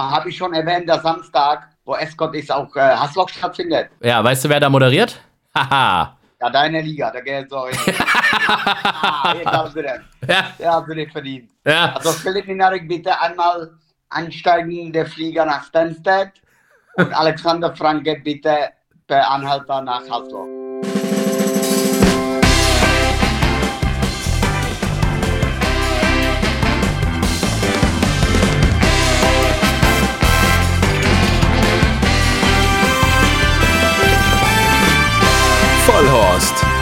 habe ich schon erwähnt, der Samstag, wo Escort ist, auch äh, Hassloch stattfindet. Ja, weißt du, wer da moderiert? Haha. ja, deine Liga, da geht so. ah, jetzt hast du den. Ja. Ja, hast du den verdient. Ja. Also Philipp Minarik bitte einmal einsteigen, der Flieger nach Stansted und Alexander Franke bitte per Anhalter nach Hasloch.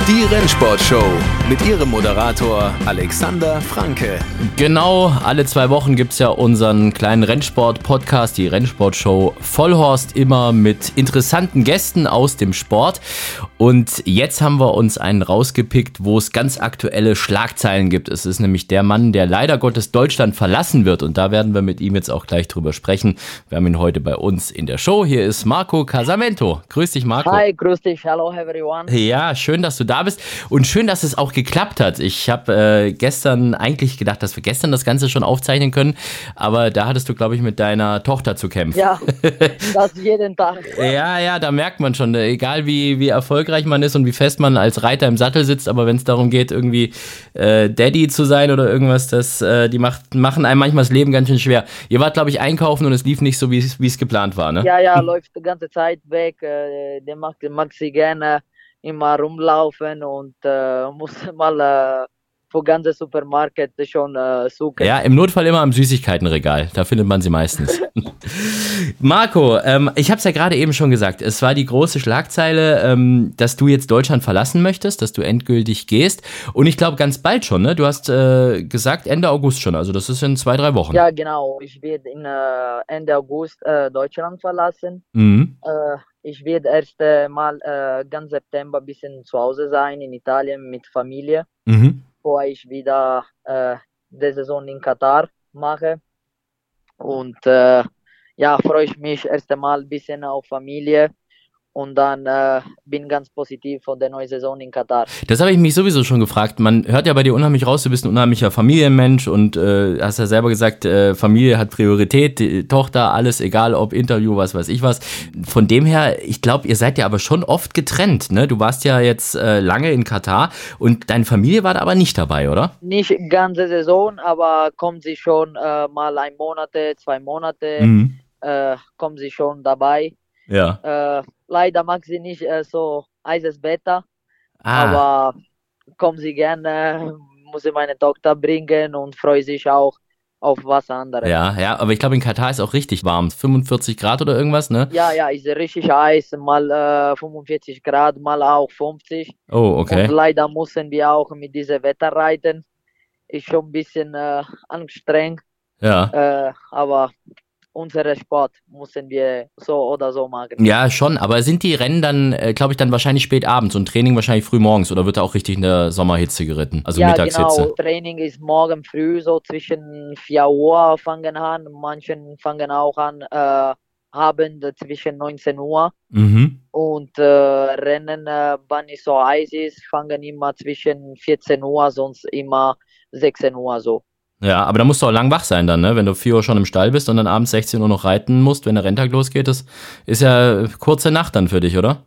Die Rennsportshow mit ihrem Moderator Alexander Franke. Genau, alle zwei Wochen gibt es ja unseren kleinen Rennsport-Podcast, die Rennsportshow Vollhorst, immer mit interessanten Gästen aus dem Sport. Und jetzt haben wir uns einen rausgepickt, wo es ganz aktuelle Schlagzeilen gibt. Es ist nämlich der Mann, der leider Gottes Deutschland verlassen wird. Und da werden wir mit ihm jetzt auch gleich drüber sprechen. Wir haben ihn heute bei uns in der Show. Hier ist Marco Casamento. Grüß dich, Marco. Hi, grüß dich. Hello, everyone. Ja, schön, dass du da bist und schön, dass es auch geklappt hat. Ich habe äh, gestern eigentlich gedacht, dass wir gestern das Ganze schon aufzeichnen können, aber da hattest du, glaube ich, mit deiner Tochter zu kämpfen. Ja, das jeden Tag. Ja, ja, da merkt man schon, äh, egal wie, wie erfolgreich man ist und wie fest man als Reiter im Sattel sitzt, aber wenn es darum geht, irgendwie äh, Daddy zu sein oder irgendwas, das, äh, die macht, machen einem manchmal das Leben ganz schön schwer. Ihr wart, glaube ich, einkaufen und es lief nicht so, wie es geplant war, ne? Ja, ja, läuft die ganze Zeit weg. Äh, der mag, mag sie gerne immer rumlaufen und äh, muss mal äh, vor ganze Supermarkt schon äh, suchen. Ja, im Notfall immer am Süßigkeitenregal. Da findet man sie meistens. Marco, ähm, ich habe es ja gerade eben schon gesagt. Es war die große Schlagzeile, ähm, dass du jetzt Deutschland verlassen möchtest, dass du endgültig gehst. Und ich glaube ganz bald schon. Ne? Du hast äh, gesagt Ende August schon. Also das ist in zwei, drei Wochen. Ja, genau. Ich werde äh, Ende August äh, Deutschland verlassen. Mhm. Äh, ich werde erst äh, mal ganz September ein bisschen zu Hause sein in Italien mit Familie. Mhm. Bevor ich wieder äh, die Saison in Katar mache. Und äh, ja, freue ich mich erst einmal ein bisschen auf Familie und dann äh, bin ganz positiv von der neuen Saison in Katar. Das habe ich mich sowieso schon gefragt. Man hört ja bei dir unheimlich raus, du bist ein unheimlicher Familienmensch und äh, hast ja selber gesagt, äh, Familie hat Priorität, Tochter, alles egal, ob Interview, was weiß ich was. Von dem her, ich glaube, ihr seid ja aber schon oft getrennt. Ne? Du warst ja jetzt äh, lange in Katar und deine Familie war da aber nicht dabei, oder? Nicht ganze Saison, aber kommt sie schon äh, mal ein Monate, zwei Monate, Mhm. äh, kommt sie schon dabei. Ja. Äh, leider mag sie nicht äh, so heißes Wetter, Ah, aber kommen sie gerne, muss ich meine Tochter bringen und freue sich auch auf was anderes. ja, ja, aber ich glaube, in Katar ist auch richtig warm. 45 Grad oder irgendwas, ne? Ja, ja, ist richtig heiß, mal äh, 45 Grad, mal auch 50. Oh, okay. Und leider müssen wir auch mit diesem Wetter reiten. Ist schon ein bisschen äh, anstrengend, Ja. äh, aber unseren Sport müssen wir so oder so machen. Ja, schon, aber sind die Rennen dann, äh, glaube ich, dann wahrscheinlich spät abends und Training wahrscheinlich früh morgens oder wird da auch richtig in der Sommerhitze geritten? Also ja, Mittagshitze? genau. Training ist morgen früh, so zwischen 4 Uhr fangen an. Manchen fangen auch an, äh, Abend zwischen 19 Uhr. Mhm. Und äh, Rennen, äh, wann es so heiß ist, fangen immer zwischen 14 Uhr, sonst immer 16 Uhr so. Ja, aber da musst du auch lang wach sein dann, ne? Wenn du 4 Uhr schon im Stall bist und dann abends 16 Uhr noch reiten musst, wenn der Renntag losgeht, das ist ja kurze Nacht dann für dich, oder?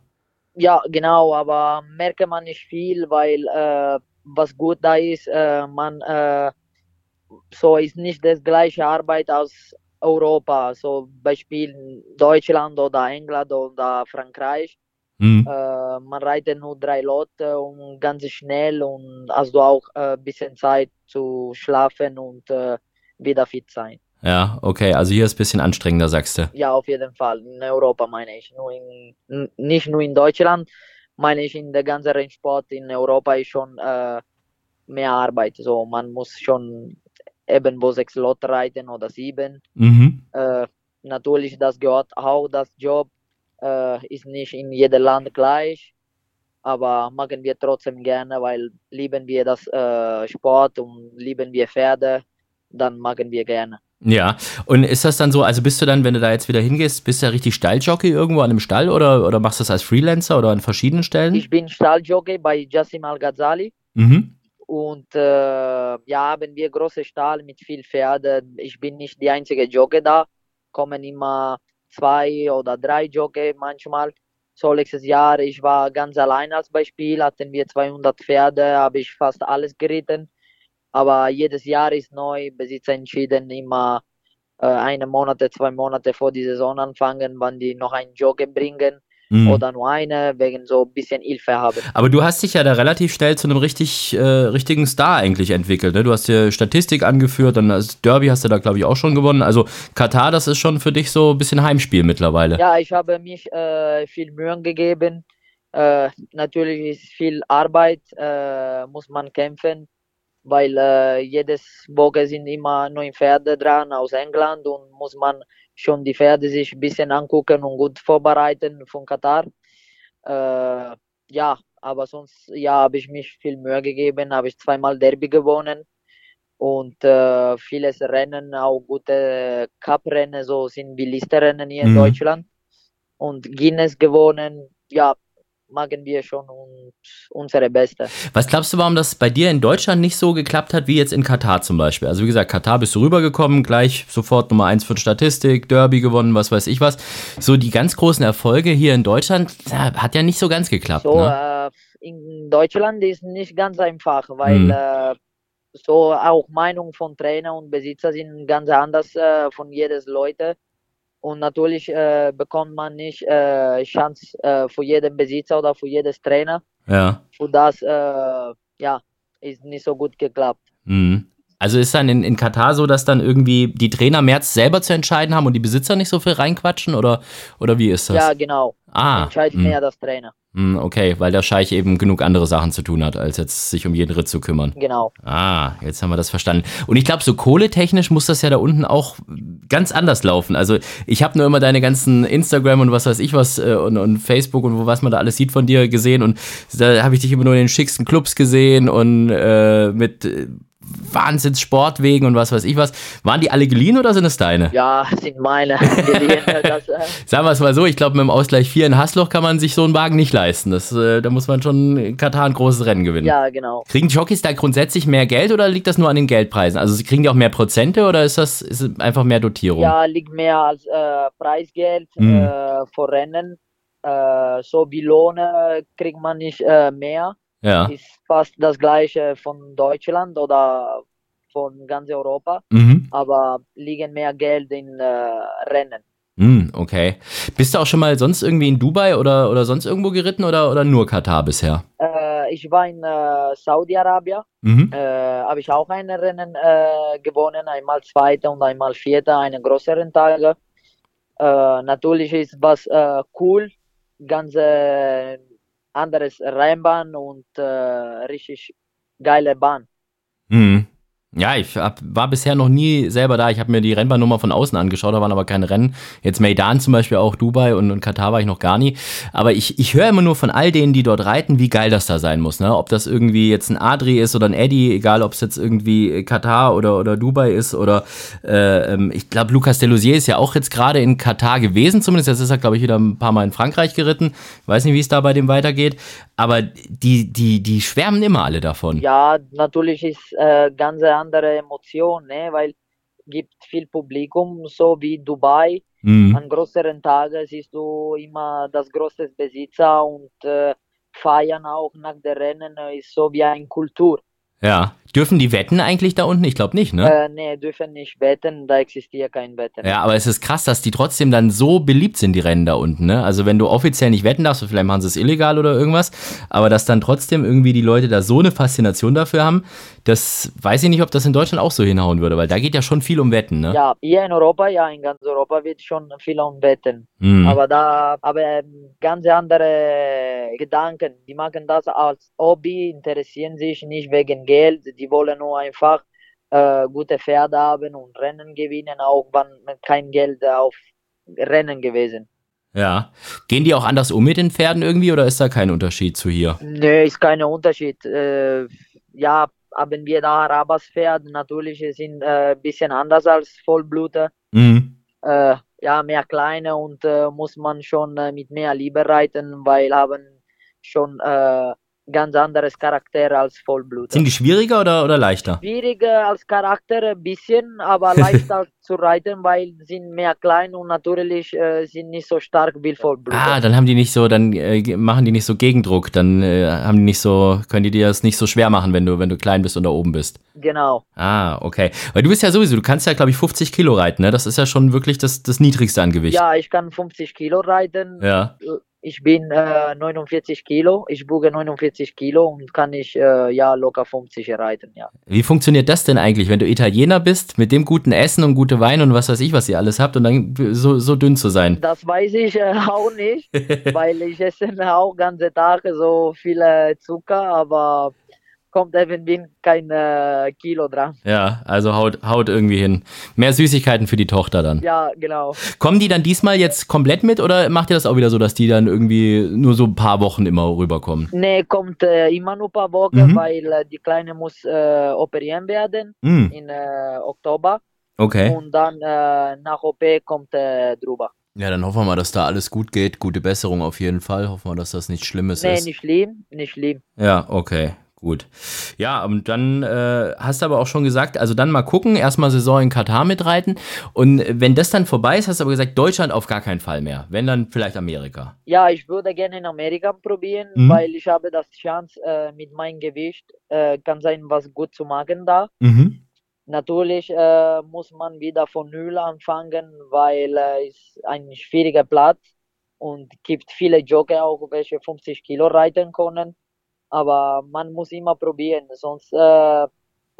Ja, genau, aber merke man nicht viel, weil äh, was gut da ist, äh, man äh, so ist nicht das gleiche Arbeit aus Europa, so Beispiel Deutschland oder England oder Frankreich. Mhm. Äh, man reitet nur drei Leute und ganz schnell und hast du auch ein äh, bisschen Zeit zu schlafen und äh, wieder fit sein. Ja, okay, also hier ist ein bisschen anstrengender, sagst du. Ja, auf jeden Fall. In Europa meine ich. Nur in, nicht nur in Deutschland, meine ich in der ganzen Rennsport in Europa ist schon mehr Arbeit. So, man muss schon eben wo sechs Leute reiten oder sieben. Mhm. Natürlich, das gehört auch das Job. Äh, ist nicht in jedem Land gleich. Aber machen wir trotzdem gerne, weil lieben wir das äh, Sport und lieben wir Pferde, dann machen wir gerne. Ja, und ist das dann so, also bist du dann, wenn du da jetzt wieder hingehst, bist du ja richtig Stalljockey irgendwo an einem Stall oder, oder machst du das als Freelancer oder an verschiedenen Stellen? Ich bin Stalljockey bei Jassim Al-Ghazali. Mhm. Und äh, ja, haben wir große Stall mit viel Pferde. Ich bin nicht die einzige Jockey da. kommen immer zwei oder drei Jockey manchmal. So letztes Jahr, ich war ganz allein als Beispiel, hatten wir 200 Pferde, habe ich fast alles geritten. Aber jedes Jahr ist neu, Besitzer entschieden immer äh, eine Monate, zwei Monate vor die Saison anfangen, wann die noch einen Jockey bringen Mhm. oder nur eine, wegen so ein bisschen Hilfe haben. Aber du hast dich ja da relativ schnell zu einem richtig, äh, richtigen Star eigentlich entwickelt. Ne? Du hast dir Statistik angeführt, dann das Derby hast du da, glaube ich, auch schon gewonnen. Also Katar, das ist schon für dich so ein bisschen Heimspiel mittlerweile. Ja, ich habe mich äh, viel Mühe gegeben. Äh, natürlich ist viel Arbeit, äh, muss man kämpfen, weil äh, jedes Woche sind immer neun Pferde dran aus England und muss man schon die Pferde sich ein bisschen angucken und gut vorbereiten von Katar. Äh, ja, aber sonst ja, habe ich mich viel Mühe gegeben, habe ich zweimal Derby gewonnen und äh, vieles Rennen, auch gute Cup-Rennen, so sind wie Listerennen hier in Mhm. Deutschland und Guinness gewonnen. Ja, machen wir schon und unsere Beste. Was glaubst du, warum das bei dir in Deutschland nicht so geklappt hat wie jetzt in Katar zum Beispiel? Also wie gesagt, Katar bist du rübergekommen, gleich sofort Nummer eins für Statistik, Derby gewonnen, was weiß ich was. So die ganz großen Erfolge hier in Deutschland hat ja nicht so ganz geklappt. So, ne? äh, in Deutschland ist nicht ganz einfach, weil Mhm. äh, so auch Meinung von Trainer und Besitzer sind ganz anders äh, von jedes Leute. Und natürlich äh, bekommt man nicht äh, Chance äh, für jeden Besitzer oder für jedes Trainer. Ja. Und das äh, ja, ist nicht so gut geklappt. Mhm. Also ist dann in, in Katar so, dass dann irgendwie die Trainer mehr selber zu entscheiden haben und die Besitzer nicht so viel reinquatschen oder, oder wie ist das? Ja, genau. ah, Entscheidet mh. mehr das Trainer. Hm, Okay, weil der Scheich eben genug andere Sachen zu tun hat, als jetzt sich um jeden Ritt zu kümmern. Genau. Ah, jetzt haben wir das verstanden. Und ich glaube, so kohletechnisch muss das ja da unten auch ganz anders laufen. Also ich habe nur immer deine ganzen Instagram und was weiß ich was äh, und, und Facebook und wo was man da alles sieht von dir gesehen und da habe ich dich immer nur in den schicksten Clubs gesehen und äh, mit äh, Wahnsinns Sportwegen und was weiß ich was. Waren die alle geliehen oder sind es deine? Ja, sind meine. Geliehen, das, äh, Sagen wir es mal so, ich glaube, mit dem Ausgleich 4 in Hasloch kann man sich so einen Wagen nicht leisten. Das, äh, da muss man schon in Katar ein großes Rennen gewinnen. ja, genau. Kriegen Jockeys da grundsätzlich mehr Geld oder liegt das nur an den Geldpreisen? Also kriegen die auch mehr Prozente oder ist das ist einfach mehr Dotierung? Ja, liegt mehr als äh, Preisgeld Mhm. für Rennen. Äh, so wie Lohne kriegt man nicht äh, mehr. Ja. Ist fast das gleiche von Deutschland oder von ganz Europa, Mhm. aber liegen mehr Geld in äh, Rennen. Mhm, okay. Bist du auch schon mal sonst irgendwie in Dubai oder, oder sonst irgendwo geritten oder, oder nur Katar bisher? Äh, ich war in äh, Saudi-Arabien, Mhm. äh, habe ich auch ein Rennen äh, gewonnen, einmal Zweiter und einmal Vierter, eine größeren Tage. Äh, natürlich ist was cool, ganz äh, anderes Rennbahn und äh, richtig geile Bahn. Mhm. Ja, ich hab, war bisher noch nie selber da. Ich habe mir die Rennbahnnummer von außen angeschaut, da waren aber keine Rennen. Jetzt Maidan zum Beispiel auch, Dubai und, und Katar war ich noch gar nie. Aber ich, ich höre immer nur von all denen, die dort reiten, wie geil das da sein muss. Ne? Ob das irgendwie jetzt ein Adri ist oder ein Eddie, egal ob es jetzt irgendwie Katar oder, oder Dubai ist oder äh, ähm, ich glaube, Lucas Delusier ist ja auch jetzt gerade in Katar gewesen, zumindest. Jetzt ist er, glaube ich, wieder ein paar Mal in Frankreich geritten. Weiß nicht, wie es da bei dem weitergeht. Aber die, die, die schwärmen immer alle davon. Ja, natürlich ist äh, ganz andere Emotion, ne? weil gibt viel Publikum, so wie Dubai. Mhm. An größeren Tagen siehst du immer das größte Besitzer und äh, feiern auch nach der Rennen äh, ist so wie eine Kultur. Ja. Dürfen die wetten eigentlich da unten? Ich glaube nicht, ne? Äh, nee, dürfen nicht wetten, da existiert kein Wetten. Ja, aber es ist krass, dass die trotzdem dann so beliebt sind, die Rennen da unten, ne? Also wenn du offiziell nicht wetten darfst, vielleicht machen sie es illegal oder irgendwas, aber dass dann trotzdem irgendwie die Leute da so eine Faszination dafür haben, das weiß ich nicht, ob das in Deutschland auch so hinhauen würde, weil da geht ja schon viel um Wetten, ne? Ja, hier in Europa, ja, in ganz Europa wird schon viel um Wetten. Hm. Aber da, aber ähm, ganz andere Gedanken. Die machen das als Hobby, interessieren sich nicht wegen Geld. Die wollen nur einfach äh, gute Pferde haben und Rennen gewinnen, auch wenn mit kein Geld auf Rennen gewesen. Ja. Gehen die auch anders um mit den Pferden irgendwie oder ist da kein Unterschied zu hier? Nö, ist kein Unterschied. Äh, ja, haben wir da Arabas Pferd, natürlich sind ein äh, bisschen anders als Vollbluter. Mhm. Äh, ja, mehr kleine und äh, muss man schon äh, mit mehr Liebe reiten, weil haben schon äh, ganz anderes Charakter als Vollblut. Sind die schwieriger oder, oder leichter? Schwieriger als Charakter ein bisschen, aber leichter zu reiten, weil sie sind mehr klein und natürlich äh, sind nicht so stark wie Vollblut. Ah, dann haben die nicht so, dann äh, machen die nicht so Gegendruck, dann äh, haben die nicht so, können die dir das nicht so schwer machen, wenn du, wenn du klein bist und da oben bist. Genau. Ah, okay. Weil du bist ja sowieso, du kannst ja, glaube ich, 50 Kilo reiten, ne? Das ist ja schon wirklich das, das niedrigste an Gewicht. Ja, ich kann 50 Kilo reiten. Ja. Ich bin äh, 49 Kilo, ich buge 49 Kilo und kann ich äh, ja locker 50 reiten, ja. Wie funktioniert das denn eigentlich, wenn du Italiener bist, mit dem guten Essen und gute Wein und was weiß ich, was ihr alles habt und dann so, so dünn zu sein? Das weiß ich äh, auch nicht, weil ich esse auch ganze Tage so viele Zucker, aber kommt irgendwie kein äh, Kilo dran. Ja, also haut, haut irgendwie hin. Mehr Süßigkeiten für die Tochter dann. Ja, genau. Kommen die dann diesmal jetzt komplett mit oder macht ihr das auch wieder so, dass die dann irgendwie nur so ein paar Wochen immer rüberkommen? Nee, kommt äh, immer nur ein paar Wochen, Mhm. weil äh, die Kleine muss äh, operieren werden Hm, in äh, Oktober okay. und dann äh, nach OP kommt drüber. Ja, dann hoffen wir mal, dass da alles gut geht. Gute Besserung auf jeden Fall. Hoffen wir, dass das nichts Schlimmes Nee, ist. nicht schlimm, nicht schlimm. Ja, okay. Gut. Ja, und dann äh, hast du aber auch schon gesagt, also dann mal gucken, erstmal Saison in Katar mitreiten. Und wenn das dann vorbei ist, hast du aber gesagt, Deutschland auf gar keinen Fall mehr. Wenn dann vielleicht Amerika. Ja, ich würde gerne in Amerika probieren, Mhm. weil ich habe das Chance äh, mit meinem Gewicht äh, kann sein, was gut zu machen da. Mhm. Natürlich äh, muss man wieder von Null anfangen, weil äh, es ein schwieriger Platz und gibt viele Jogger auch, welche 50 Kilo reiten können. Aber man muss immer probieren, sonst äh,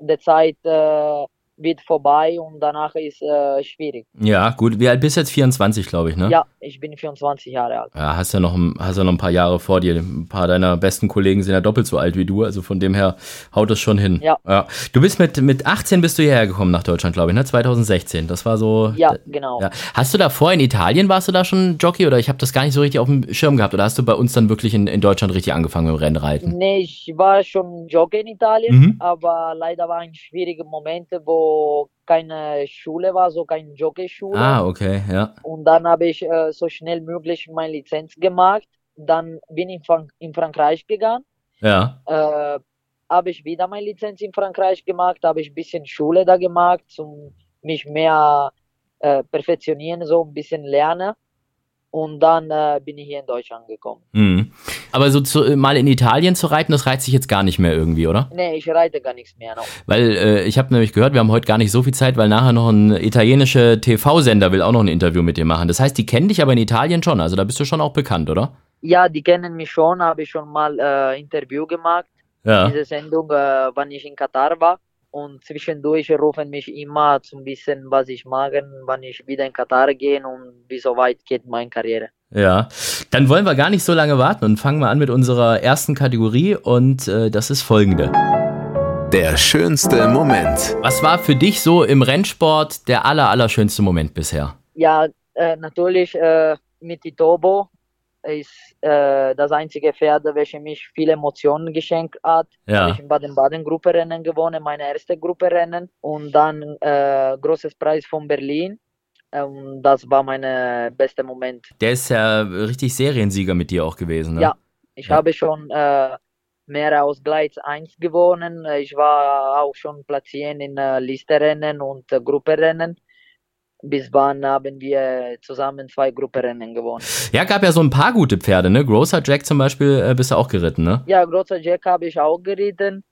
die Zeit äh, wird vorbei und danach ist äh, schwierig. Ja, gut. Wie alt bist du jetzt? 24, glaube ich, ne? Ja, ich bin 24 Jahre alt. Ja, hast ja noch, ein- hast ja noch ein paar Jahre vor dir. Ein paar deiner besten Kollegen sind ja doppelt so alt wie du, also von dem her haut es schon hin. Ja. Du bist mit, mit 18 bist du hierher gekommen nach Deutschland, glaube ich, ne? 2016. Das war so. Ja, genau. Ja. Hast du davor in Italien, warst du da schon Jockey oder ich habe das gar nicht so richtig auf dem Schirm gehabt oder hast du bei uns dann wirklich in, in Deutschland richtig angefangen mit dem Rennreiten? Nee, ich war schon Jogger in Italien, Mhm. aber leider waren schwierige Momente, wo keine Schule war, so keine Jockeyschule. Ah, okay, ja. Und dann habe ich äh, so schnell möglich meine Lizenz gemacht. Dann bin ich in, Frank in Frankreich gegangen. Ja. Äh, habe ich wieder meine Lizenz in Frankreich gemacht, habe ich ein bisschen Schule da gemacht, um mich mehr äh, perfektionieren, so ein bisschen lernen. Und dann äh, bin ich hier in Deutschland gekommen. Mhm. Aber so zu, mal in Italien zu reiten, das reizt sich jetzt gar nicht mehr irgendwie, oder? Nee, ich reite gar nichts mehr noch. Weil äh, ich habe nämlich gehört, wir haben heute gar nicht so viel Zeit, weil nachher noch ein italienischer TV-Sender will auch noch ein Interview mit dir machen. Das heißt, die kennen dich aber in Italien schon, also da bist du schon auch bekannt, oder? Ja, die kennen mich schon, habe ich schon mal äh, Interview gemacht, Ja. diese Sendung, äh, wann ich in Katar war. Und zwischendurch rufen mich immer zum bisschen, was ich mache, wann ich wieder in Katar gehe und wie so weit geht meine Karriere. Ja, dann wollen wir gar nicht so lange warten und fangen mal an mit unserer ersten Kategorie und äh, das ist folgende. Der schönste Moment. Was war für dich so im Rennsport der aller, aller schönste Moment bisher? Ja, äh, natürlich äh, mit Itobo ist äh, das einzige Pferd, welches mich viele Emotionen geschenkt hat. Ja. Habe ich in Baden-Baden-Grupperennen gewonnen, meine erste Grupperennen. Und dann äh, großes Preis von Berlin. Und das war mein bester Moment. Der ist ja richtig Seriensieger mit dir auch gewesen, ne? Ja. Ich Ja. habe schon äh, mehr aus Gleis 1 gewonnen. Ich war auch schon platziert in äh, Listerennen und äh, Grupperennen. Bis wann haben wir zusammen zwei Grupperennen gewonnen. Ja, gab ja so ein paar gute Pferde, ne? Grocer Jack zum Beispiel äh, bist du auch geritten, ne? Ja, großer Jack habe ich auch geritten.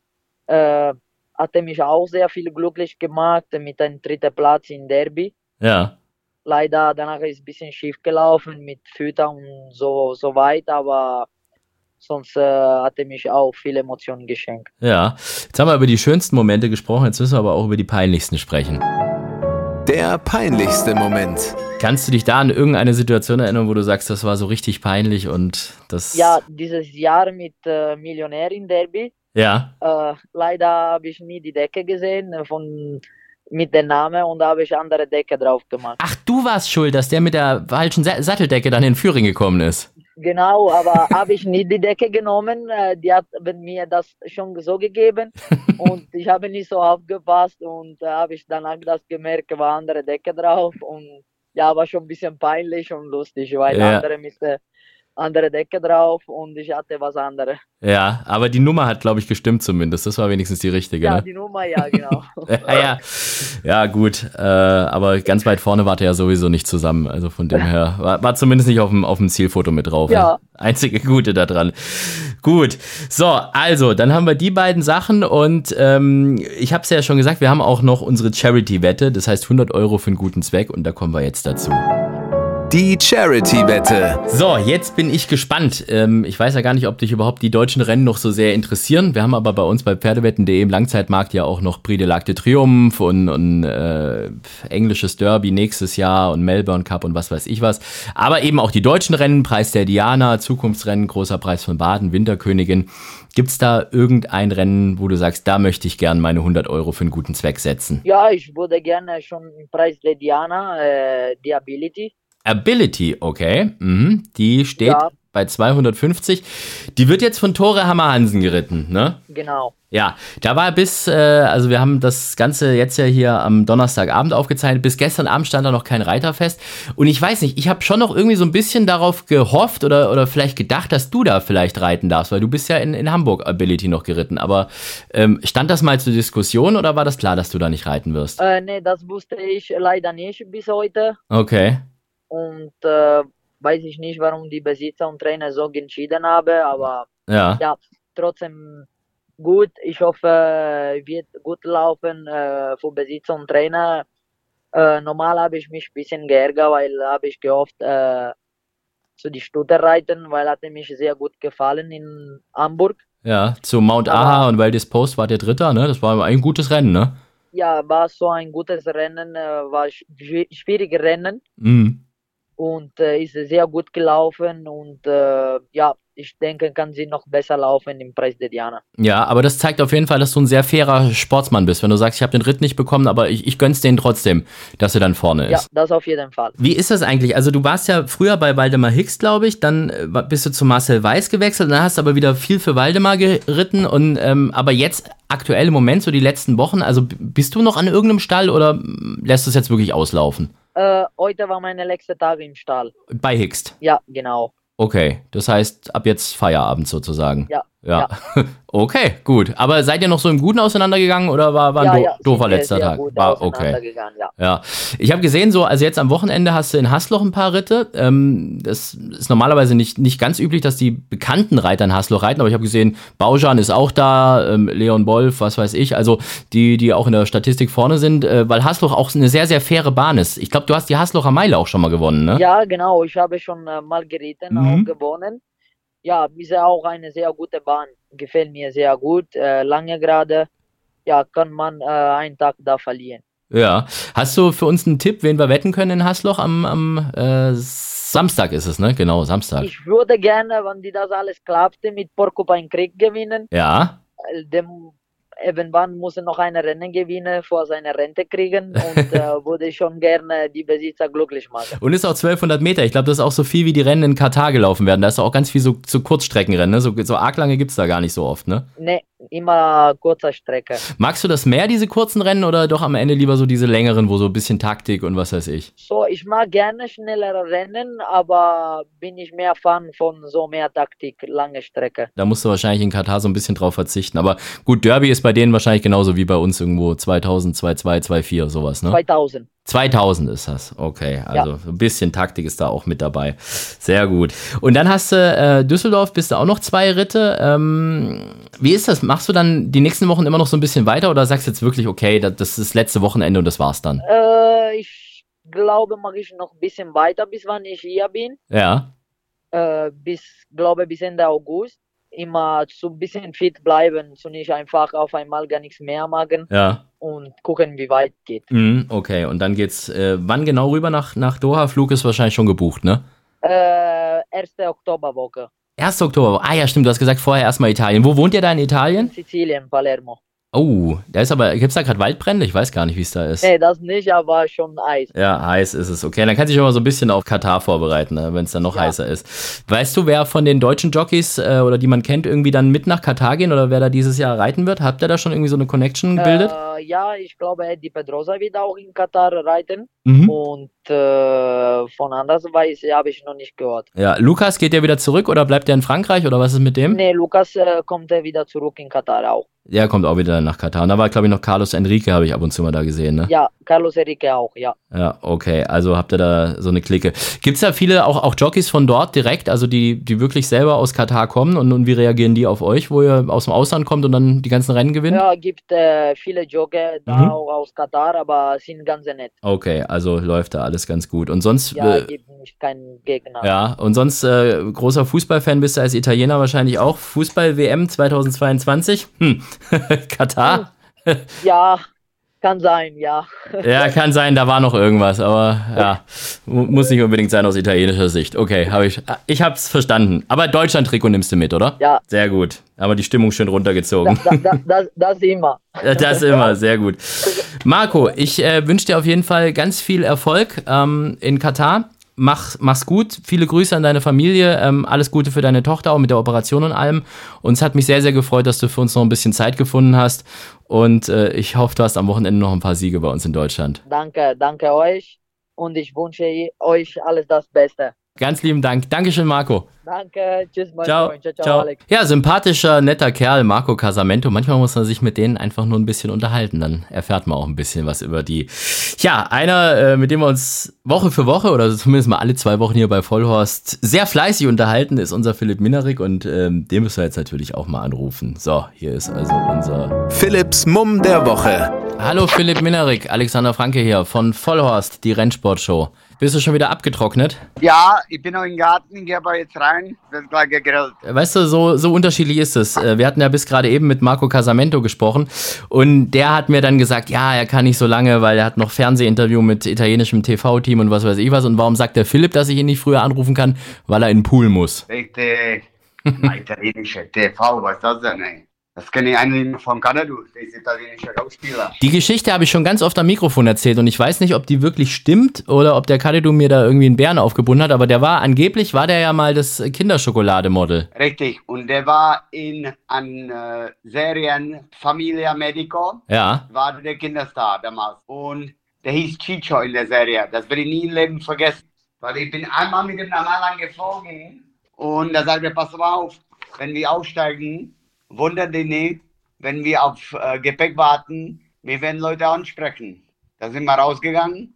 Äh, hatte mich auch sehr viel glücklich gemacht mit einem dritten Platz in Derby. Ja. Leider danach ist ein bisschen schief gelaufen mit Füttern und so, so weit, aber sonst äh, hatte mich auch viele Emotionen geschenkt. Ja. Jetzt haben wir über die schönsten Momente gesprochen, jetzt müssen wir aber auch über die peinlichsten sprechen. Der peinlichste Moment. Kannst du dich da an irgendeine Situation erinnern, wo du sagst, das war so richtig peinlich und das. Ja, dieses Jahr mit äh, Millionär in Derby. Ja. Äh, leider habe ich nie die Decke gesehen von, mit dem Namen und da habe ich andere Decke drauf gemacht. Ach, du warst schuld, dass der mit der falschen Sa Satteldecke dann in Führing gekommen ist. Genau, aber habe ich nicht die Decke genommen. Äh, die hat mir das schon so gegeben und ich habe nicht so aufgepasst und da habe ich danach das gemerkt, war andere Decke drauf und ja, war schon ein bisschen peinlich und lustig, weil Ja. andere mit, äh, andere Decke drauf und ich hatte was anderes. Ja, aber die Nummer hat, glaube ich, gestimmt zumindest. Das war wenigstens die richtige, Ja, ne? die Nummer, ja, genau. ja, ja. ja, gut. Äh, aber ganz weit vorne wart ihr ja sowieso nicht zusammen. Also von dem her war, war zumindest nicht auf dem, auf dem Zielfoto mit drauf. Ja. Einzige Gute daran. Gut. So, also, dann haben wir die beiden Sachen und ähm, ich habe es ja schon gesagt, wir haben auch noch unsere Charity-Wette. Das heißt 100 Euro für einen guten Zweck und da kommen wir jetzt dazu. Die Charity-Wette. So, jetzt bin ich gespannt. Ähm, ich weiß ja gar nicht, ob dich überhaupt die deutschen Rennen noch so sehr interessieren. Wir haben aber bei uns bei Pferdewetten.de im Langzeitmarkt ja auch noch Prix de l'Arc de Triomphe und, und äh, englisches Derby nächstes Jahr und Melbourne Cup und was weiß ich was. Aber eben auch die deutschen Rennen, Preis der Diana, Zukunftsrennen, großer Preis von Baden, Winterkönigin. Gibt's da irgendein Rennen, wo du sagst, da möchte ich gern meine 100 Euro für einen guten Zweck setzen? Ja, ich würde gerne schon Preis der Diana, äh, die Ability. Ability, okay. Mhm. Die steht Ja. bei 250. Die wird jetzt von Tore Hammer Hansen geritten, ne? Genau. Ja, da war bis, äh, also wir haben das Ganze jetzt ja hier am Donnerstagabend aufgezeichnet. Bis gestern Abend stand da noch kein Reiter fest. Und ich weiß nicht, ich habe schon noch irgendwie so ein bisschen darauf gehofft oder, oder vielleicht gedacht, dass du da vielleicht reiten darfst, weil du bist ja in, in Hamburg Ability noch geritten. Aber ähm, stand das mal zur Diskussion oder war das klar, dass du da nicht reiten wirst? Äh, nee, das wusste ich leider nicht bis heute. Okay. Und äh, weiß ich nicht, warum die Besitzer und Trainer so entschieden haben, aber Ja. ja, trotzdem gut. Ich hoffe, wird gut laufen äh, für Besitzer und Trainer. Äh, normal habe ich mich ein bisschen geärgert, weil habe ich gehofft, äh, zu die Stutte reiten, weil hatte mich sehr gut gefallen in Hamburg. Ja, zu Mount Aha und Valdis Post war der Dritter, ne? Das war ein gutes Rennen, ne? Ja, war so ein gutes Rennen, äh, war schwi- schwieriges Rennen Mhm. Und äh, ist sehr gut gelaufen und äh, ja, ich denke, kann sie noch besser laufen im Preis der Diana. Ja, aber das zeigt auf jeden Fall, dass du ein sehr fairer Sportsmann bist. Wenn du sagst, ich habe den Ritt nicht bekommen, aber ich, ich gönn's denen trotzdem, dass er dann vorne Ja, ist. das auf jeden Fall. Wie ist das eigentlich? Also du warst ja früher bei Waldemar Hicks, glaube ich, dann äh, bist du zu Marcel Weiß gewechselt, dann hast du aber wieder viel für Waldemar geritten und ähm, aber jetzt aktuell im Moment, so die letzten Wochen, also bist du noch an irgendeinem Stall oder mm, lässt du es jetzt wirklich auslaufen? Äh, heute war meine letzte Tage im Stall. Bei Hicks. Ja, genau. Okay, das heißt ab jetzt Feierabend sozusagen. Ja. Ja. Okay, gut. Aber seid ihr noch so im Guten auseinandergegangen oder war, war ein ja, do ja, doofer letzter Tag? War okay. ja. Ja, ich habe gesehen, so, also jetzt am Wochenende hast du in Hasloch ein paar Ritte. Ähm, das ist normalerweise nicht, nicht ganz üblich, dass die bekannten Reiter in Hasloch reiten, aber ich habe gesehen, Baujan ist auch da, ähm, Leon Wolf, was weiß ich, also die, die auch in der Statistik vorne sind, äh, weil Hasloch auch eine sehr, sehr faire Bahn ist. Ich glaube, du hast die Haslocher Meile auch schon mal gewonnen, ne? Ja, genau. Ich habe schon äh, mal geritten, Mhm. auch gewonnen. Ja, ist ja auch eine sehr gute Bahn. Gefällt mir sehr gut. Äh, lange gerade. Ja, kann man äh, einen Tag da verlieren. Ja. Hast du für uns einen Tipp, wen wir wetten können in Hasloch am, am äh, Samstag ist es, ne? Genau, Samstag. Ich würde gerne, wenn die das alles klappte, mit Porcupine Creek gewinnen. Ja. Äh, Dem irgendwann muss er noch eine Rennen gewinnen, vor seine Rente kriegen und äh, würde schon gerne die Besitzer glücklich machen. Und ist auch 1200 Meter. Ich glaube, das ist auch so viel, wie die Rennen in Katar gelaufen werden. Da ist auch ganz viel so, so Kurzstreckenrennen. Ne? So, so arg lange gibt's da gar nicht so oft. Ne? Ne, immer kurzer Strecke. Magst du das mehr, diese kurzen Rennen, oder doch am Ende lieber so diese längeren, wo so ein bisschen Taktik und was weiß ich? So, ich mag gerne schnellere Rennen, aber bin ich mehr Fan von so mehr Taktik, lange Strecke. Da musst du wahrscheinlich in Katar so ein bisschen drauf verzichten. Aber gut, Derby ist bei denen wahrscheinlich genauso wie bei uns irgendwo 2000, 22, 24, sowas. Ne? 2000. 2000 ist das. Okay, also ein bisschen Taktik ist da auch mit dabei. Sehr gut. Und dann hast du äh, Düsseldorf, bist du auch noch zwei Ritte. Ähm, wie ist das? Machst du dann die nächsten Wochen immer noch so ein bisschen weiter oder sagst du jetzt wirklich, okay, das, das ist letzte Wochenende und das war's dann? Äh, ich glaube, mache ich noch ein bisschen weiter, bis wann ich hier bin. Ja. Äh, bis, glaube bis Ende August. Immer so ein bisschen fit bleiben, so nicht einfach auf einmal gar nichts mehr machen Ja. und gucken, wie weit geht. Mhm, okay, und dann geht's, äh, wann genau rüber nach, nach Doha? Flug ist wahrscheinlich schon gebucht, ne? Äh, erste Oktoberwoche. 1. Oktober. Ah ja, stimmt, du hast gesagt vorher erstmal Italien. Wo wohnt ihr da in Italien? Sizilien, Palermo. Oh, da ist aber, gibt's da gerade Waldbrände? Ich weiß gar nicht, wie es da ist. Nee, das nicht, aber schon Eis. Ja, heiß ist es. Okay, dann kannst du dich schon mal so ein bisschen auf Katar vorbereiten, ne, wenn es dann noch Ja. heißer ist. Weißt du, wer von den deutschen Jockeys äh, oder die man kennt, irgendwie dann mit nach Katar gehen oder wer da dieses Jahr reiten wird? Habt ihr da schon irgendwie so eine Connection gebildet? Äh, ja, ich glaube, Eddie Pedrosa wird auch in Katar reiten. Mhm. Und äh, von anders Weise habe ich noch nicht gehört. Ja, Lukas, geht der wieder zurück oder bleibt er in Frankreich oder was ist mit dem? Nee, Lukas äh, kommt er wieder zurück in Katar auch. Der kommt auch wieder nach Katar. Und da war, glaube ich, noch Carlos Enrique, habe ich ab und zu mal da gesehen, ne? Ja, Carlos Enrique auch, ja. Ja, okay. Also habt ihr da so eine Clique. Gibt es da viele auch, auch Jockeys von dort direkt, also die, die wirklich selber aus Katar kommen und, und wie reagieren die auf euch, wo ihr aus dem Ausland kommt und dann die ganzen Rennen gewinnt? Ja, gibt äh, viele Jogger da Mhm. auch aus Katar, aber sind ganz nett. Okay, also läuft da alles ganz gut. Und sonst, Ja, äh, Gegner. ja, und sonst äh, großer Fußballfan bist du als Italiener wahrscheinlich auch. Fußball-WM 2022? Hm, Katar? Ja, kann sein, ja. Ja, kann sein, da war noch irgendwas, aber ja, mu- muss nicht unbedingt sein aus italienischer Sicht. Okay, habe ich, ich hab's verstanden. Aber Deutschland-Trikot nimmst du mit, oder? Ja, Sehr gut. Aber die Stimmung schön runtergezogen. da, da, das, das immer. Das immer, sehr gut. Marco, ich äh, wünsche dir auf jeden Fall ganz viel Erfolg ähm, in Katar. Mach, mach's gut. Viele Grüße an deine Familie. Ähm, alles Gute für deine Tochter, auch mit der Operation und allem. Und es hat mich sehr, sehr gefreut, dass du für uns noch ein bisschen Zeit gefunden hast. Und äh, ich hoffe, du hast am Wochenende noch ein paar Siege bei uns in Deutschland. Danke, danke euch und ich wünsche euch alles das Beste. Ganz lieben Dank. Dankeschön, Marco. Danke, tschüss, mein Ciao. Freund. Ciao, ciao, Ciao. Alex. Ja, sympathischer, netter Kerl, Marco Casamento. Manchmal muss man sich mit denen einfach nur ein bisschen unterhalten. Dann erfährt man auch ein bisschen was über die. Ja, einer, äh, mit dem wir uns Woche für Woche oder zumindest mal alle zwei Wochen hier bei Vollhorst sehr fleißig unterhalten, ist unser Philipp Minerik und ähm, den müssen wir jetzt natürlich auch mal anrufen. So, hier ist also unser. Philipps Mumm der Woche. Hallo Philipp Minerik, Alexander Franke hier von Vollhorst, die Rennsportshow. Bist du schon wieder abgetrocknet? Ja, ich bin noch im Garten, gehe aber jetzt rein, wird gleich gegrillt. Weißt du, so, so unterschiedlich ist es. Äh, Wir hatten ja bis gerade eben mit Marco Casamento gesprochen und der hat mir dann gesagt, ja, er kann nicht so lange, weil er hat noch Fernsehinterview mit italienischem TV-Team und was weiß ich was. Und warum sagt der Philipp, dass ich ihn nicht früher anrufen kann? Weil er in den Pool muss. Richtig, italienische TV, was ist das denn, ey? Das kenne ich eigentlich von Kanada, der ist italienischer Schauspieler. Die Geschichte habe ich schon ganz oft am Mikrofon erzählt und ich weiß nicht, ob die wirklich stimmt oder ob der Kalidu mir da irgendwie einen Bären aufgebunden hat, aber der war, angeblich war der ja mal das Kinderschokoladenmodel. Richtig, und der war in an äh, Serien Familia Medico, Ja. war der Kinderstar damals. Und der hieß Chicho in der Serie. Das werde ich nie im Leben vergessen. Weil ich bin einmal mit dem Namalan geflogen und da sagt er, pass mal auf, wenn wir aussteigen, wundert dich nicht, wenn wir auf äh, Gepäck warten, wir werden Leute ansprechen. Da sind wir rausgegangen,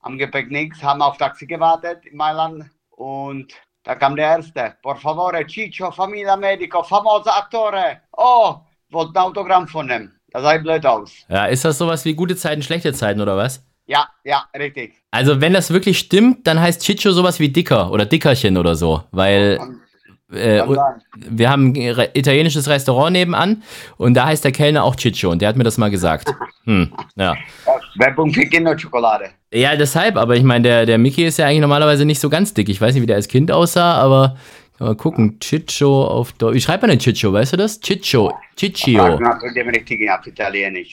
am Gepäck nichts, haben auf Taxi gewartet in Mailand und da kam der Erste. Por favore, Chicho, Familia Medico, famoso Attore. Oh, wollte ein Autogramm von dem. Das sah blöd aus. Ja, ist das sowas wie gute Zeiten, schlechte Zeiten oder was? Ja, ja, richtig. Also, wenn das wirklich stimmt, dann heißt Chicho sowas wie Dicker oder Dickerchen oder so, weil äh, wir haben ein italienisches Restaurant nebenan und da heißt der Kellner auch Chicho und der hat mir das mal gesagt. Hm, ja. Werbung für Kinderschokolade. Ja, deshalb, aber ich meine, der, der Mickey ist ja eigentlich normalerweise nicht so ganz dick. Ich weiß nicht, wie der als Kind aussah, aber mal gucken. Chicho auf Deutsch. Wie schreibt man denn Chicho, weißt du das? Ey.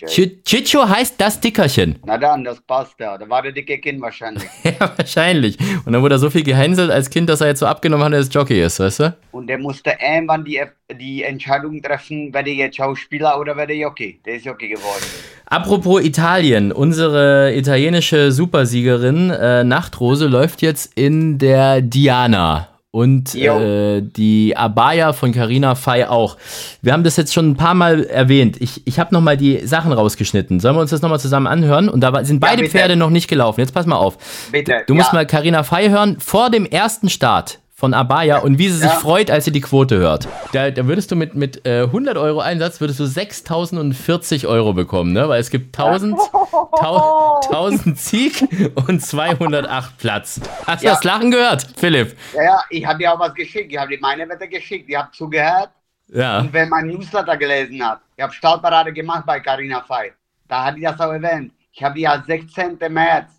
Chi- Chicho heißt das Dickerchen. Na dann, das passt ja. Da war der dicke Kind wahrscheinlich. Ja, wahrscheinlich. Und dann wurde er so viel gehänselt als Kind, dass er jetzt so abgenommen hat, dass er Jockey ist, weißt du? Und der musste irgendwann die, die Entscheidung treffen, werde ich jetzt Schauspieler oder werde ich Jockey. Der ist Jockey geworden. Apropos Italien, unsere italienische Supersiegerin äh, Nachtrose läuft jetzt in der Diana. Und äh, die Abaya von Carina Fei auch. Wir haben das jetzt schon ein paar Mal erwähnt. Ich, ich habe nochmal die Sachen rausgeschnitten. Sollen wir uns das nochmal zusammen anhören? Und da sind Ja, beide bitte. Pferde noch nicht gelaufen. Jetzt pass mal auf. Bitte. Du musst ja. mal Carina Fei hören vor dem ersten Start von Abaya und wie sie sich Ja. freut, als sie die Quote hört. Da, da würdest du mit, mit äh, 100 Euro Einsatz würdest du 6.040 Euro bekommen, ne? Weil es gibt 1000, tau- 1000 Sieg und 208 Platz. Hast du Ja. das Lachen gehört, Philipp? Ja, ja, ich habe dir auch was geschickt. Ich habe dir meine Wette geschickt. Ich habe zugehört. Ja. Und wer mein Newsletter gelesen hat, ich habe Startparade gemacht bei Carina Fei. Da hat die das auch erwähnt. Ich habe ja 16. März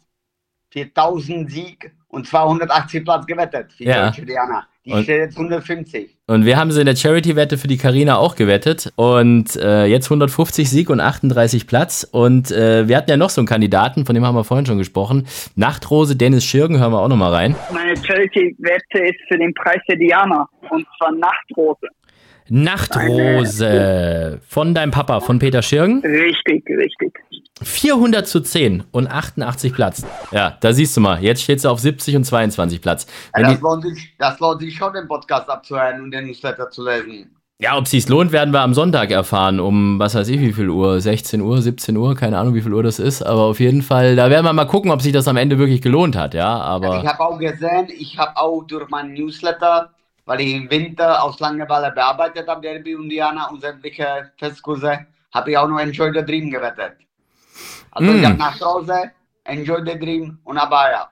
4000 Sieg und 280 Platz gewettet für die Ja. deutsche Diana. Die Und- steht jetzt 150. Und wir haben sie in der Charity-Wette für die Carina auch gewettet. Und äh, jetzt 150 Sieg und 38 Platz. Und äh, wir hatten ja noch so einen Kandidaten, von dem haben wir vorhin schon gesprochen. Nachtrose Dennis Schirgen, hören wir auch nochmal rein. Meine Charity-Wette ist für den Preis der Diana und zwar Nachtrose. Nachtrose von deinem Papa, von Peter Schirgen. Richtig, richtig. 400 zu 10 und 88 Platz. Ja, da siehst du mal. Jetzt steht sie auf 70 und 22 Platz. Ja, das, lohnt sich, das lohnt sich schon, den Podcast abzuhören und den Newsletter zu lesen. ja, ob sich's lohnt, werden wir am Sonntag erfahren. Um was weiß ich, wie viel Uhr? 16 Uhr, 17 Uhr? Keine Ahnung, wie viel Uhr das ist. Aber auf jeden Fall, da werden wir mal gucken, ob sich das am Ende wirklich gelohnt hat. Ja, Ich aber. habe auch gesehen, ich habe auch durch meinen Newsletter, weil ich im Winter aus Langeweile bearbeitet habe, Derby und Indiana und sämtliche Festkurse, habe ich auch noch Enjoy the Dream gewettet. Also Mm. ich habe nach Hause, Enjoy the Dream und Abaya.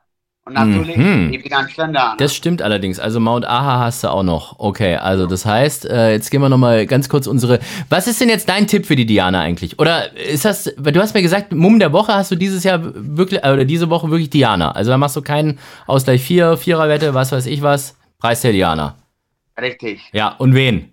Und natürlich, Mhm. ich bin ein Ständer. Das stimmt allerdings. Also Mount Aha hast du auch noch. Okay, also das heißt, äh, jetzt gehen wir nochmal ganz kurz unsere. Was ist denn jetzt dein Tipp für die Diana eigentlich? Oder ist das, weil du hast mir gesagt, Mumm der Woche hast du dieses Jahr wirklich, äh, oder diese Woche wirklich Diana. Also da machst du keinen Ausgleich 4, Viererwette, was weiß ich was. Preis der Diana. Richtig. Ja, und wen?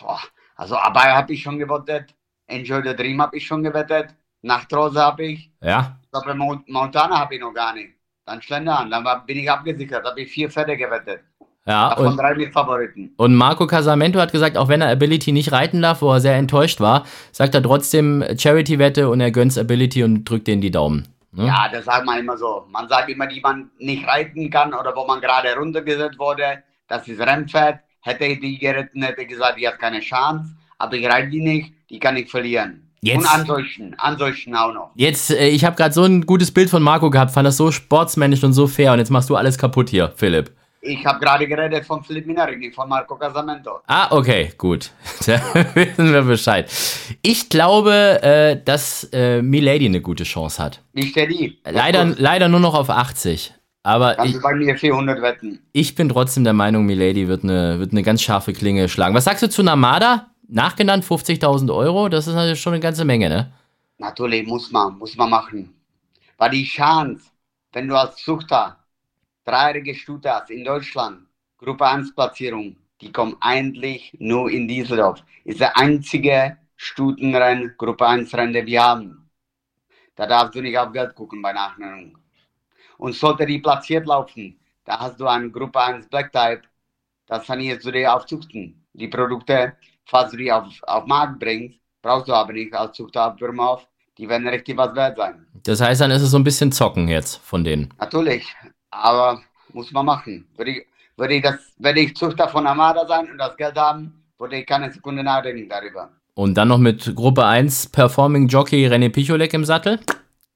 Boah. Also Abaya habe ich schon gewettet, Enjoy the Dream habe ich schon gewettet, Nachtrose habe ich, Ja. ich glaube Mount Montana habe ich noch gar nicht. Dann Schlendern, dann war, bin ich abgesichert, habe ich vier Pferde gewettet. Ja, Davon und, drei mit Favoriten. und Marco Casamento hat gesagt, auch wenn er Ability nicht reiten darf, wo er sehr enttäuscht war, sagt er trotzdem Charity-Wette und er gönnt Ability und drückt denen die Daumen. Ne? Ja, das sagt man immer so. Man sagt immer, die man nicht reiten kann oder wo man gerade runtergesetzt wurde. Das ist Rennpferd. Hätte ich die geritten, hätte ich gesagt, die hat keine Chance. Aber ich reite die nicht, die kann ich verlieren. Jetzt- Und an solchen, an solchen auch noch. Jetzt, äh, ich habe gerade so ein gutes Bild von Marco gehabt, fand das so sportsmännisch und so fair und jetzt machst du alles kaputt hier, Philipp. Ich habe gerade geredet von Philipp Minarik, nicht von Marco Casamento. Ah, okay, gut. Da wissen wir Bescheid. Ich glaube, äh, dass äh, Milady eine gute Chance hat. Wie steht die? Leider, leider nur noch auf 80. Aber Kannst ich, bei mir 400 wetten. ich bin trotzdem der Meinung, Milady wird eine, wird eine ganz scharfe Klinge schlagen. Was sagst du zu Namada? Nachgenannt 50.000 Euro? Das ist natürlich schon eine ganze Menge, ne? Natürlich, muss man, muss man machen. Weil die Chance, wenn du als Zuchter dreijährige Stute hast in Deutschland, Gruppe 1 Platzierung, die kommt eigentlich nur in Düsseldorf. Ist der einzige Stutenrennen, Gruppe 1 Rennen, den wir haben. Da darfst du nicht auf Geld gucken bei Nachnennung. Und sollte die platziert laufen, da hast du eine Gruppe 1 Black Type, das sanierst du dir aufzuchten. Die Produkte, falls du die auf, auf Markt bringst, brauchst du aber nicht als Zuchter auf die werden richtig was wert sein. Das heißt, dann ist es so ein bisschen Zocken jetzt von denen. Natürlich, aber muss man machen. Würde ich, würde ich, das, würde ich Zuchter von Armada sein und das Geld haben, würde ich keine Sekunde nachdenken darüber. Und dann noch mit Gruppe 1 Performing Jockey René Picholek im Sattel.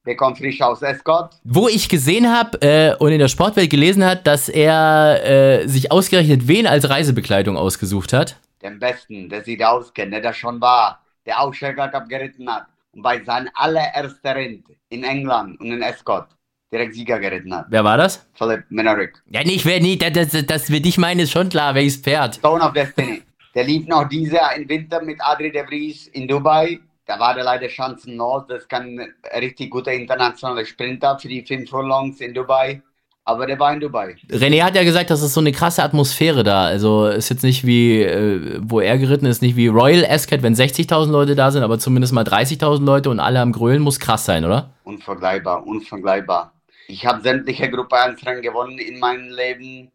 Der kommt frisch aus Escort. Wo ich gesehen habe äh, und in der Sportwelt gelesen hat, dass er äh, sich ausgerechnet wen als Reisebekleidung ausgesucht hat. Den Besten, der sich auskennt, der das schon war, der auch Shaker Cup geritten hat und bei seinem allerersten Rennen in England und in Escort direkt Sieger geritten hat. Wer war das? Philip Minerick. Ja, nicht, wer nicht, das, das, das wir dich meinen, ist schon klar, welches Pferd. Stone of Destiny. Der lief noch dieses Jahr im Winter mit Adri de Vries in Dubai. Da war der leider chancenlos. Das kann ein richtig guter internationaler Sprinter für die fünf Furlongs in Dubai. Aber der war in Dubai. René hat ja gesagt, das ist so eine krasse Atmosphäre da. Also ist jetzt nicht wie, äh, wo er geritten ist, nicht wie Royal Ascot, wenn 60.000 Leute da sind, aber zumindest mal 30.000 Leute und alle am Grölen, muss krass sein, oder? Unvergleichbar, unvergleichbar. Ich habe sämtliche Gruppe 1 Rennen gewonnen in meinem Leben.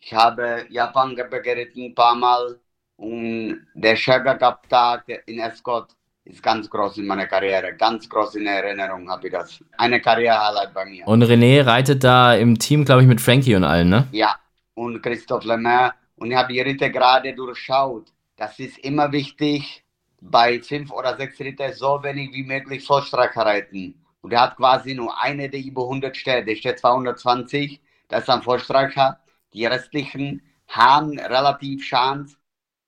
Ich habe Japan geritten ein paar Mal. Und der Sugar Cup Tag in Escort ist ganz groß in meiner Karriere. Ganz groß in Erinnerung habe ich das. Eine Karriere-Highlight bei mir. Und René reitet da im Team, glaube ich, mit Frankie und allen, ne? Ja, und Christoph Lemaire. Und ich habe die Ritte gerade durchschaut. Das ist immer wichtig, bei fünf oder sechs Ritter so wenig wie möglich Vollstrecker reiten. Und er hat quasi nur eine, die über 100 steht. Der steht 220, das ist ein Vollstrecker. Die restlichen haben relativ Chance,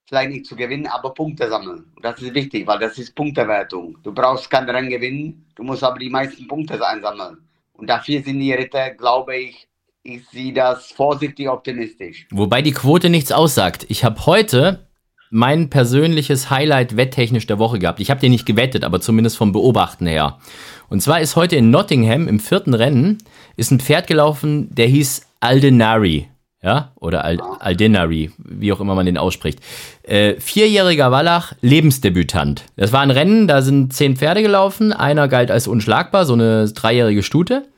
vielleicht nicht zu gewinnen, aber Punkte sammeln. Und das ist wichtig, weil das ist Punktewertung. Du brauchst kein Rennen gewinnen, du musst aber die meisten Punkte einsammeln. Und dafür sind die Ritter, glaube ich, ich sehe das vorsichtig optimistisch. Wobei die Quote nichts aussagt. Ich habe heute mein persönliches Highlight wetttechnisch der Woche gehabt. Ich habe den nicht gewettet, aber zumindest vom Beobachten her. Und zwar ist heute in Nottingham im vierten Rennen ist ein Pferd gelaufen, der hieß Aldenari. Ja, oder Al Aldenari, wie auch immer man den ausspricht. Äh, vierjähriger Wallach, Lebensdebütant. Das war ein Rennen, da sind zehn Pferde gelaufen. Einer galt als unschlagbar, so eine dreijährige Stute.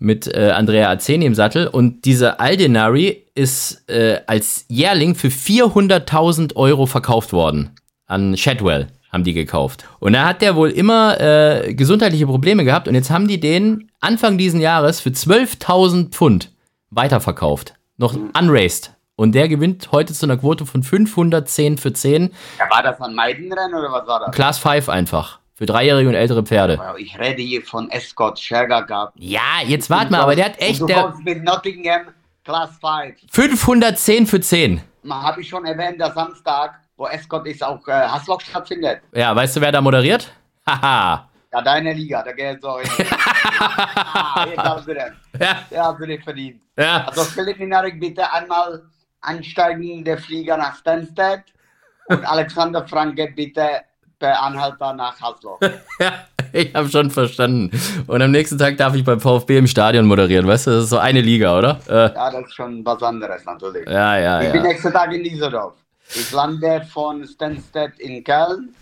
Mit äh, Andrea Azeni im Sattel. Und diese Aldenari ist äh, als Jährling für 400.000 Euro verkauft worden. An Shadwell haben die gekauft. Und da hat der wohl immer äh, gesundheitliche Probleme gehabt. Und jetzt haben die den Anfang diesen Jahres für 12.000 Pfund weiterverkauft. Noch unraced. Und der gewinnt heute zu einer Quote von 510 für 10. Ja, war das ein Meidenrennen oder was war das? Class 5 einfach. Für dreijährige und ältere Pferde. Ich rede hier von Escort Scherger gehabt. Ja, jetzt warte mal, aber der hat echt. Und du Der kommst mit Nottingham Class 5. 510 für 10. Habe ich schon erwähnt, der Samstag, wo Escort ist, auch äh, Hasloch stattfindet. Ja, weißt du, wer da moderiert? Haha. Ja, deine Liga, da geht so. ah, jetzt hast du den. ja, den verdient. ja. Also Philipp Minarik, bitte einmal ansteigen, der Flieger nach Stansted. Und Alexander Franke, bitte per Anhalter nach Hasloch. Ja, ich habe schon verstanden. Und am nächsten Tag darf ich beim VfB im Stadion moderieren, weißt du? Das ist so eine Liga, oder? Äh, Ja, das ist schon was anderes natürlich. ja, ja, Ich bin ja. nächsten Tag in Düsseldorf. Ich lande von Stansted in Köln,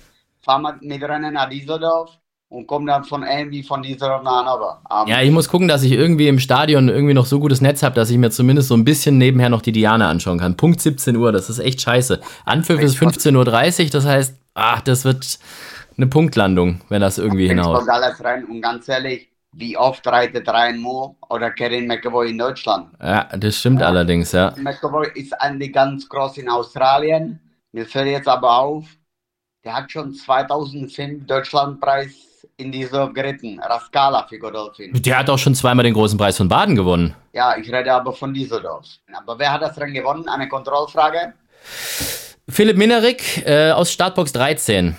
fahre mit Rennen nach Düsseldorf und komme dann von irgendwie von Düsseldorf nach Hannover. Am- Ja, ich muss gucken, dass ich irgendwie im Stadion irgendwie noch so gutes Netz habe, dass ich mir zumindest so ein bisschen nebenher noch die Diane anschauen kann. Punkt 17 Uhr, das ist echt scheiße. Anpfiff ist 15.30 Uhr, das heißt, ach, das wird eine Punktlandung, wenn das irgendwie Ich hinhaut. alles rein und ganz ehrlich, wie oft reitet Ryan Moore oder Kevin McAvoy in Deutschland? Ja, das stimmt allerdings, ja. McAvoy ist eigentlich ganz groß in Australien. Mir fällt jetzt aber auf, der hat schon 2005 Deutschlandpreis in dieser geritten. Rascala für Godolphin. Der hat auch schon zweimal den großen Preis von Baden gewonnen. Ja, ich rede aber von Düsseldorf. Aber wer hat das Rennen gewonnen? Eine Kontrollfrage? Philipp Minerik äh, aus Startbox 13.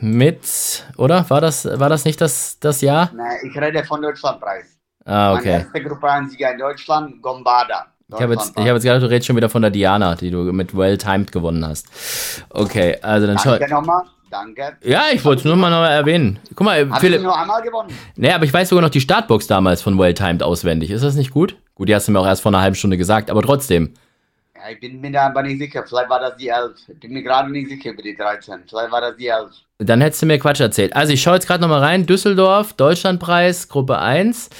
Mit, oder? War das, war das nicht das, das Jahr? Nee, ich rede von Deutschlandpreis. Ah, Meine okay. erste Gruppe 1 Sieger in Deutschland, Gombada. Ich habe jetzt, ich hab jetzt gedacht, du redest schon wieder von der Diana, die du mit Well Timed gewonnen hast. Okay, also dann schau. Danke nochmal. Danke. Ja, ich wollte es nur mal noch erwähnen. Guck mal, du Philipp. nur einmal gewonnen? Nee, aber ich weiß sogar noch die Startbox damals von Well Timed auswendig. Ist das nicht gut? Gut, die hast du mir auch erst vor einer halben Stunde gesagt, aber trotzdem. Ich bin mir da aber nicht sicher. Vielleicht war das die 11. Ich bin mir gerade nicht sicher über die 13. Vielleicht war das die 11. Dann hättest du mir Quatsch erzählt. Also ich schaue jetzt gerade nochmal rein. Düsseldorf, Deutschlandpreis, Gruppe 1.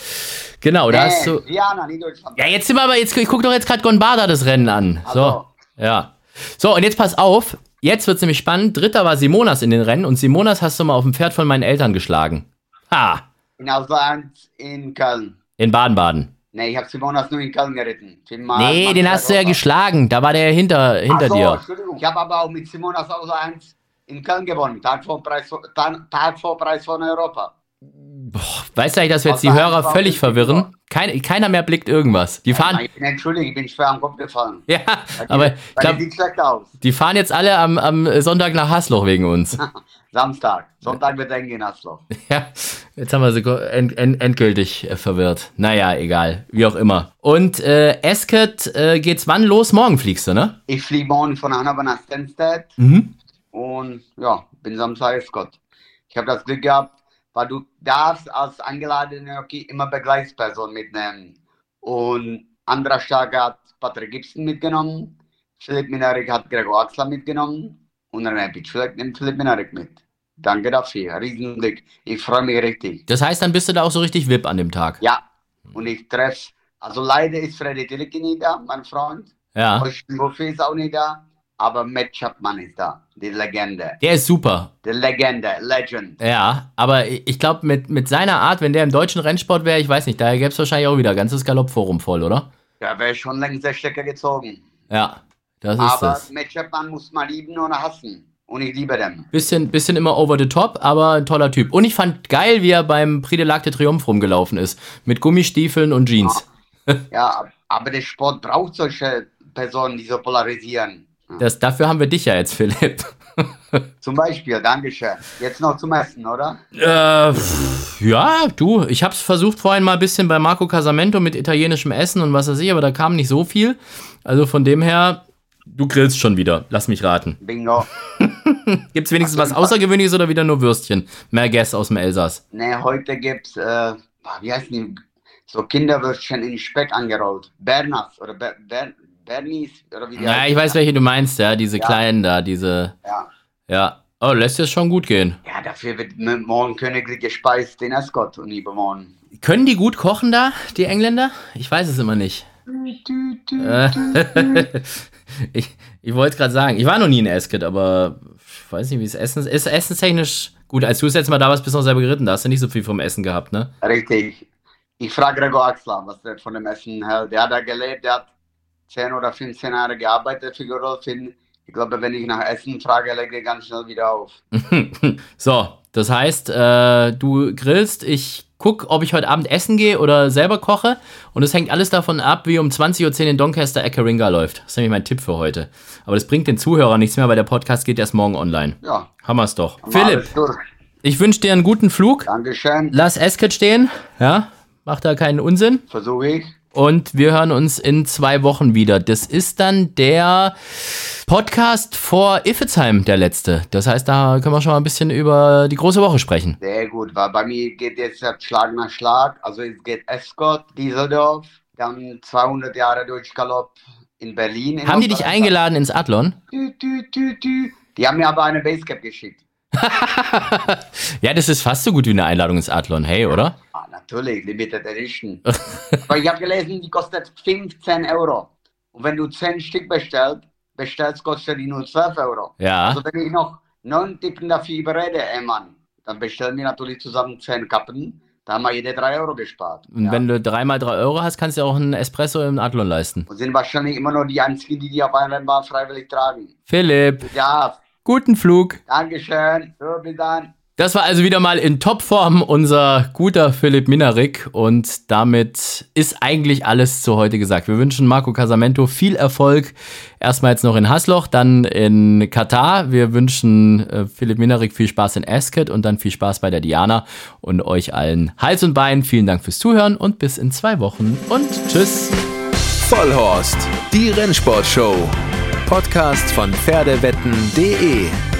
Genau, da hast du. Diana, nicht Deutschland. Ja, jetzt sind wir aber, jetzt, ich guck doch jetzt gerade Gonbada das Rennen an. So, Also. ja. So, und jetzt pass auf. Jetzt wird's nämlich spannend. Dritter war Simonas in den Rennen und Simonas hast du mal auf dem Pferd von meinen Eltern geschlagen. Ha! In Auswahl 1 in Köln. In Baden-Baden. Nee, ich habe Simonas nur in Köln geritten. Viermal- Nee, Mann, den hast du ja geschlagen. Da war der hinter, hinter Ach so, dir. Entschuldigung. Ich habe aber auch mit Simonas Auswahl 1 in Köln gewonnen. Tag vor Preis, von Europa. Weißt du eigentlich, dass wir jetzt die Hörer völlig verwirren? Kein, keiner mehr blickt irgendwas. Die fahren. Ich bin entschuldigt, ich bin schwer am Kopf gefallen. Ja, die- aber ich die schlecht aus. die fahren jetzt alle am, am Sonntag nach Hasloch wegen uns. Samstag. Sonntag wird eng in Hasloch. Ja, jetzt haben wir sie end, end, endgültig äh, verwirrt. Naja, egal. Wie auch immer. Und äh, Esket äh, geht's wann los? Morgen fliegst du, ne? Ich fliege morgen von Hannover nach Stansted Mhm. und ja, bin Samstag Escort. Ich habe das Glück gehabt, weil du darfst als eingeladener Jockey immer Begleitsperson mitnehmen. Und anderer Starke hat Patrick Gibson mitgenommen, Philipp Minarik hat Gregor Axler mitgenommen und René Pitschfleck nimmt Philipp Minarik mit. Danke dafür, Riesenglück. Ich freue mich richtig. Das heißt, dann bist du da auch so richtig VIP an dem Tag. Ja, und ich treffe, also leider ist Freddy Tilke nicht da, mein Freund. Ja. Buffet ist auch nicht da, aber Matt Chapman ist da, die Legende. Der ist super. Die Legende, Legend. Ja, aber ich glaube, mit, mit seiner Art, wenn der im deutschen Rennsport wäre, ich weiß nicht, da gäbe es wahrscheinlich auch wieder ganzes Galoppforum voll, oder? Der wäre schon längst der Stecker gezogen. Ja, das ist Aber das. Matt Chapman muss man lieben oder hassen. Und ich liebe den. Bisschen, bisschen immer over the top, aber ein toller Typ. Und ich fand geil, wie er beim Prix de l'Arc de Triomphe rumgelaufen ist. Mit Gummistiefeln und Jeans. Ja, aber der Sport braucht solche Personen, die so polarisieren. Das, dafür haben wir dich ja jetzt, Philipp. Zum Beispiel, Dankeschön. Jetzt noch zum Essen, oder? Äh, pff, ja, du, ich hab's versucht vorhin mal ein bisschen bei Marco Casamento mit italienischem Essen und was weiß ich, aber da kam nicht so viel. Also von dem her, du grillst schon wieder. Lass mich raten. Bingo. Gibt's wenigstens was Außergewöhnliches oder wieder nur Würstchen? Merguez aus dem Elsass. Ne, heute gibt's, äh, wie heißt die? So Kinderwürstchen in Speck angerollt. Bernas oder Ber Ber Bernis oder wie die Ja, heißen. ich weiß, welche du meinst, ja, diese Ja. kleinen da, diese, Ja. ja. Oh, lässt es schon gut gehen. Ja, dafür wird morgen königlich gespeist in Escott und übermorgen. Können die gut kochen da, die Engländer? Ich weiß es immer nicht. Äh, ich ich wollte gerade sagen, ich war noch nie in Ascot, aber ich weiß nicht, wie es Essen ist. Essenstechnisch gut. Als du das letzte Mal da warst, bist du noch selber geritten. Da hast du nicht so viel vom Essen gehabt, ne? Richtig. Ich frage Gregor Axler, was der von dem Essen hält. Der hat da gelebt, der hat 10 oder 15 Jahre gearbeitet für Gerolfin. Ich glaube, wenn ich nach Essen frage, legt er ganz schnell wieder auf. so, das heißt, äh, du grillst, ich guck, ob ich heute Abend essen gehe oder selber koche. Und es hängt alles davon ab, wie um 20.10 Uhr in Doncaster Ekaringa läuft. Das ist nämlich mein Tipp für heute. Aber das bringt den Zuhörern nichts mehr, weil der Podcast geht erst morgen online. Ja, Hammer's doch. wir Philipp, ich wünsche dir einen guten Flug. Dankeschön. Lass Ascot stehen. Ja, mach da keinen Unsinn. Versuche ich. Und wir hören uns in zwei Wochen wieder. Das ist dann der Podcast vor Iffezheim, der letzte. Das heißt, da können wir schon mal ein bisschen über die große Woche sprechen. Sehr gut, weil bei mir geht jetzt Schlag nach Schlag. Also es geht Escott, Dieseldorf, dann 200 Jahre Deutschgalopp in Berlin. in Haben die dich eingeladen ins Adlon? Tü, tü, tü. Die haben mir aber eine Basecap geschickt. ja, das ist fast so gut wie eine Einladung ins Adlon. Hey, oder? Natürlich, Limited Edition. aber ich habe gelesen, die kostet 15 Euro. Und wenn du 10 Stück bestellst, bestellst, kostet die nur 12 Euro. Ja. Also wenn ich noch 9 Ticken dafür überrede, ey Mann, dann bestellen wir natürlich zusammen 10 Kappen. Da haben wir jede 3 Euro gespart. Und Ja. wenn du dreimal drei Euro hast, kannst du auch einen Espresso im Adlon leisten. Und sind wahrscheinlich immer noch die einzigen, die die auf einer Rennbahn freiwillig tragen. Philipp, Ja, guten Flug. Dankeschön. So, bis dann. Das war also wieder mal in Topform unser guter Philipp Minarik und damit ist eigentlich alles zu heute gesagt. Wir wünschen Marco Casamento viel Erfolg. Erstmal jetzt noch in Hasloch, dann in Katar. Wir wünschen äh, Philipp Minarik viel Spaß in Ascot und dann viel Spaß bei der Diana und euch allen Hals und Bein. Vielen Dank fürs Zuhören und bis in zwei Wochen und tschüss. Vollhorst, die Rennsportshow. Podcast von Pferdewetten.de.